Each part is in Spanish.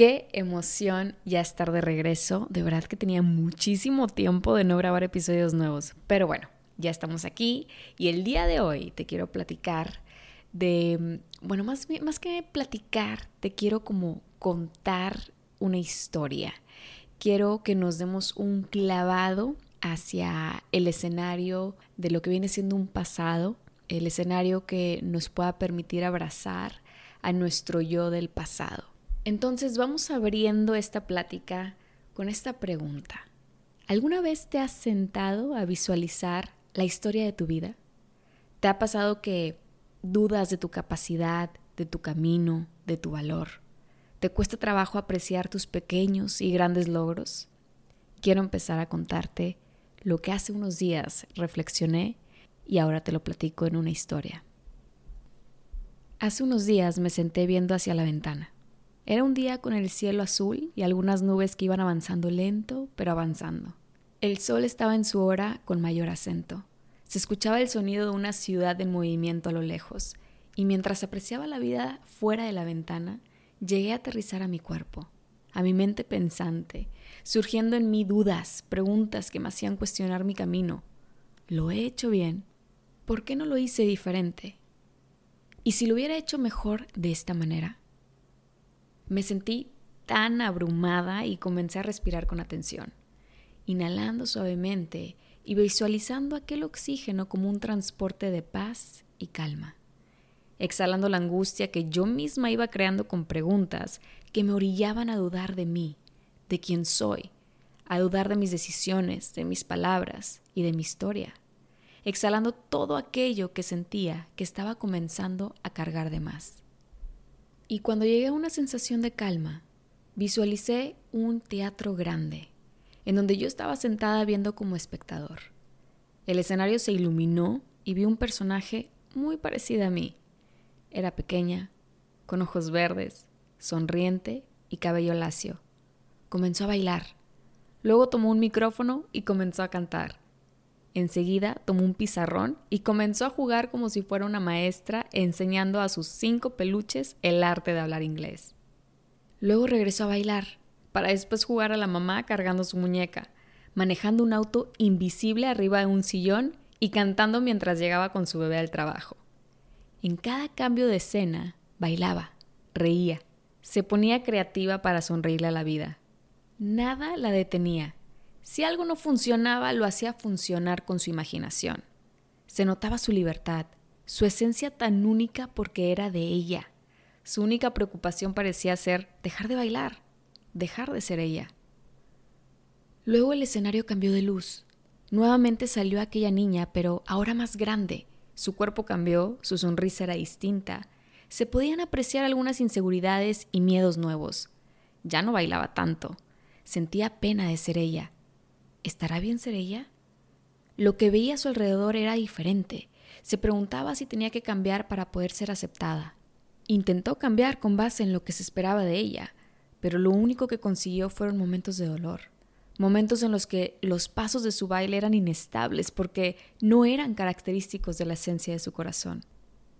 Qué emoción ya estar de regreso. De verdad que tenía muchísimo tiempo de no grabar episodios nuevos. Pero bueno, ya estamos aquí y el día de hoy te quiero platicar de, bueno, más, más que platicar, te quiero como contar una historia. Quiero que nos demos un clavado hacia el escenario de lo que viene siendo un pasado, el escenario que nos pueda permitir abrazar a nuestro yo del pasado. Entonces vamos abriendo esta plática con esta pregunta. ¿Alguna vez te has sentado a visualizar la historia de tu vida? ¿Te ha pasado que dudas de tu capacidad, de tu camino, de tu valor? ¿Te cuesta trabajo apreciar tus pequeños y grandes logros? Quiero empezar a contarte lo que hace unos días reflexioné y ahora te lo platico en una historia. Hace unos días me senté viendo hacia la ventana. Era un día con el cielo azul y algunas nubes que iban avanzando lento, pero avanzando. El sol estaba en su hora con mayor acento. Se escuchaba el sonido de una ciudad en movimiento a lo lejos, y mientras apreciaba la vida fuera de la ventana, llegué a aterrizar a mi cuerpo, a mi mente pensante, surgiendo en mí dudas, preguntas que me hacían cuestionar mi camino. ¿Lo he hecho bien? ¿Por qué no lo hice diferente? ¿Y si lo hubiera hecho mejor de esta manera? Me sentí tan abrumada y comencé a respirar con atención, inhalando suavemente y visualizando aquel oxígeno como un transporte de paz y calma, exhalando la angustia que yo misma iba creando con preguntas que me orillaban a dudar de mí, de quién soy, a dudar de mis decisiones, de mis palabras y de mi historia, exhalando todo aquello que sentía que estaba comenzando a cargar de más. Y cuando llegué a una sensación de calma, visualicé un teatro grande, en donde yo estaba sentada viendo como espectador. El escenario se iluminó y vi un personaje muy parecido a mí. Era pequeña, con ojos verdes, sonriente y cabello lacio. Comenzó a bailar. Luego tomó un micrófono y comenzó a cantar. Enseguida tomó un pizarrón y comenzó a jugar como si fuera una maestra enseñando a sus cinco peluches el arte de hablar inglés. Luego regresó a bailar, para después jugar a la mamá cargando su muñeca, manejando un auto invisible arriba de un sillón y cantando mientras llegaba con su bebé al trabajo. En cada cambio de escena, bailaba, reía, se ponía creativa para sonreírle a la vida. Nada la detenía si algo no funcionaba, lo hacía funcionar con su imaginación. Se notaba su libertad, su esencia tan única porque era de ella. Su única preocupación parecía ser dejar de bailar, dejar de ser ella. Luego el escenario cambió de luz. Nuevamente salió aquella niña, pero ahora más grande. Su cuerpo cambió, su sonrisa era distinta. Se podían apreciar algunas inseguridades y miedos nuevos. Ya no bailaba tanto. Sentía pena de ser ella ¿Estará bien ser ella? Lo que veía a su alrededor era diferente. Se preguntaba si tenía que cambiar para poder ser aceptada. Intentó cambiar con base en lo que se esperaba de ella, pero lo único que consiguió fueron momentos de dolor, momentos en los que los pasos de su baile eran inestables porque no eran característicos de la esencia de su corazón.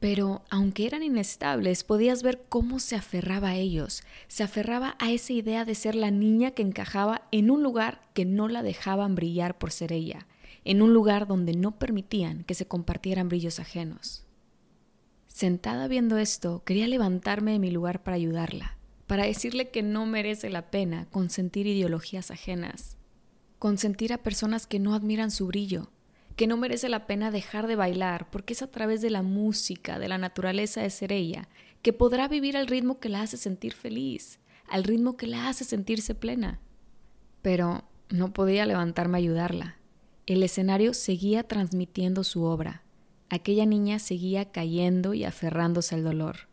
Pero aunque eran inestables, podías ver cómo se aferraba a ellos, se aferraba a esa idea de ser la niña que encajaba en un lugar que no la dejaban brillar por ser ella, en un lugar donde no permitían que se compartieran brillos ajenos. Sentada viendo esto, quería levantarme de mi lugar para ayudarla, para decirle que no merece la pena consentir ideologías ajenas, consentir a personas que no admiran su brillo, que no merece la pena dejar de bailar, porque es a través de la música, de la naturaleza de ser ella, que podrá vivir al ritmo que la hace sentir feliz, al ritmo que la hace sentirse plena. Pero no podía levantarme a ayudarla. El escenario seguía transmitiendo su obra. Aquella niña seguía cayendo y aferrándose al dolor,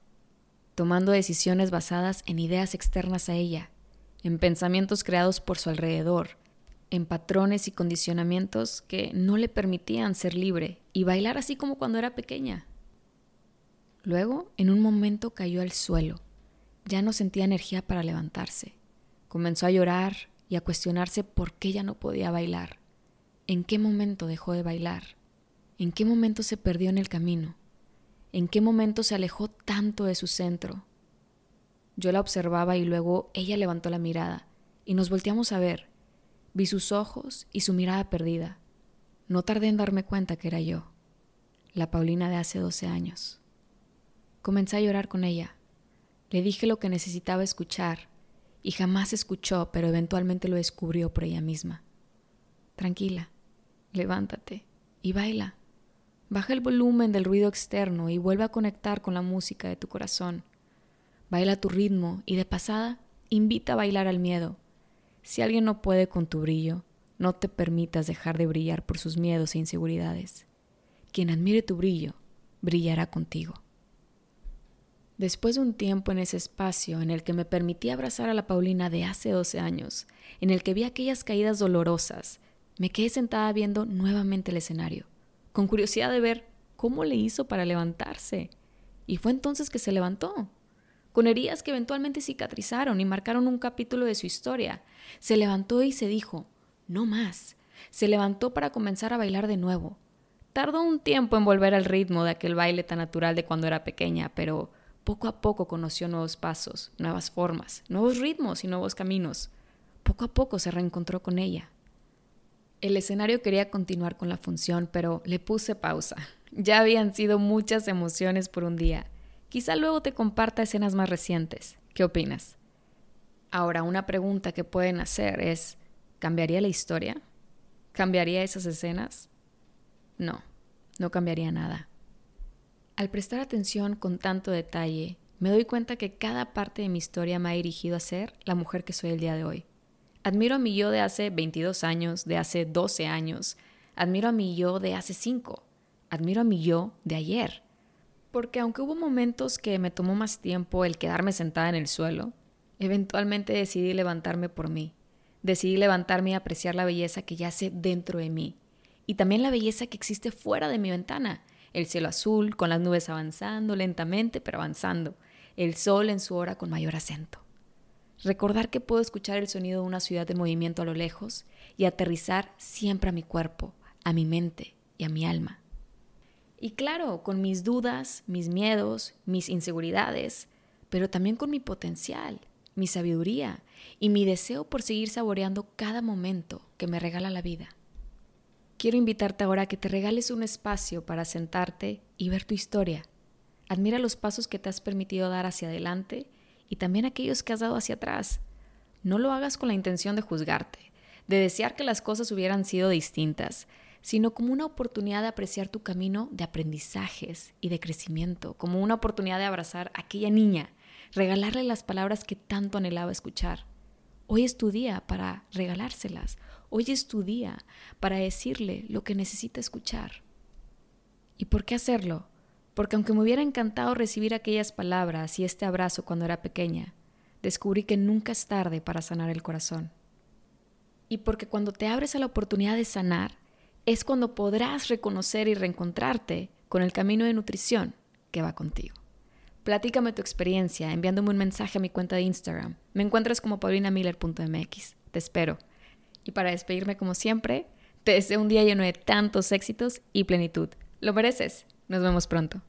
tomando decisiones basadas en ideas externas a ella, en pensamientos creados por su alrededor, en patrones y condicionamientos que no le permitían ser libre y bailar así como cuando era pequeña. Luego, en un momento cayó al suelo. Ya no sentía energía para levantarse. Comenzó a llorar y a cuestionarse por qué ya no podía bailar. ¿En qué momento dejó de bailar? ¿En qué momento se perdió en el camino? ¿En qué momento se alejó tanto de su centro? Yo la observaba y luego ella levantó la mirada y nos volteamos a ver. Vi sus ojos y su mirada perdida. No tardé en darme cuenta que era yo, la Paulina de hace 12 años. Comencé a llorar con ella. Le dije lo que necesitaba escuchar y jamás escuchó, pero eventualmente lo descubrió por ella misma. Tranquila, levántate y baila. Baja el volumen del ruido externo y vuelve a conectar con la música de tu corazón. Baila tu ritmo y de pasada invita a bailar al miedo. Si alguien no puede con tu brillo, no te permitas dejar de brillar por sus miedos e inseguridades. Quien admire tu brillo, brillará contigo. Después de un tiempo en ese espacio en el que me permití abrazar a la Paulina de hace 12 años, en el que vi aquellas caídas dolorosas, me quedé sentada viendo nuevamente el escenario, con curiosidad de ver cómo le hizo para levantarse. Y fue entonces que se levantó, con heridas que eventualmente cicatrizaron y marcaron un capítulo de su historia. Se levantó y se dijo, no más. Se levantó para comenzar a bailar de nuevo. Tardó un tiempo en volver al ritmo de aquel baile tan natural de cuando era pequeña, pero poco a poco conoció nuevos pasos, nuevas formas, nuevos ritmos y nuevos caminos. Poco a poco se reencontró con ella. El escenario quería continuar con la función, pero le puse pausa. Ya habían sido muchas emociones por un día. Quizá luego te comparta escenas más recientes. ¿Qué opinas? Ahora, una pregunta que pueden hacer es, ¿cambiaría la historia? ¿Cambiaría esas escenas? No, no cambiaría nada. Al prestar atención con tanto detalle, me doy cuenta que cada parte de mi historia me ha dirigido a ser la mujer que soy el día de hoy. Admiro a mi yo de hace 22 años, de hace 12 años. Admiro a mi yo de hace 5. Admiro a mi yo de ayer. Porque aunque hubo momentos que me tomó más tiempo el quedarme sentada en el suelo, eventualmente decidí levantarme por mí. Decidí levantarme y apreciar la belleza que yace dentro de mí. Y también la belleza que existe fuera de mi ventana el cielo azul con las nubes avanzando lentamente, pero avanzando, el sol en su hora con mayor acento. Recordar que puedo escuchar el sonido de una ciudad en movimiento a lo lejos y aterrizar siempre a mi cuerpo, a mi mente y a mi alma. Y claro, con mis dudas, mis miedos, mis inseguridades, pero también con mi potencial, mi sabiduría y mi deseo por seguir saboreando cada momento que me regala la vida quiero invitarte ahora a que te regales un espacio para sentarte y ver tu historia. Admira los pasos que te has permitido dar hacia adelante y también aquellos que has dado hacia atrás. No lo hagas con la intención de juzgarte, de desear que las cosas hubieran sido distintas, sino como una oportunidad de apreciar tu camino de aprendizajes y de crecimiento, como una oportunidad de abrazar a aquella niña, regalarle las palabras que tanto anhelaba escuchar. Hoy es tu día para regalárselas. Hoy es tu día para decirle lo que necesita escuchar. ¿Y por qué hacerlo? Porque aunque me hubiera encantado recibir aquellas palabras y este abrazo cuando era pequeña, descubrí que nunca es tarde para sanar el corazón. Y porque cuando te abres a la oportunidad de sanar, es cuando podrás reconocer y reencontrarte con el camino de nutrición que va contigo. Platícame tu experiencia enviándome un mensaje a mi cuenta de Instagram. Me encuentras como paulinamiller.mx. Te espero. Y para despedirme como siempre, te deseo un día lleno de tantos éxitos y plenitud. Lo mereces. Nos vemos pronto.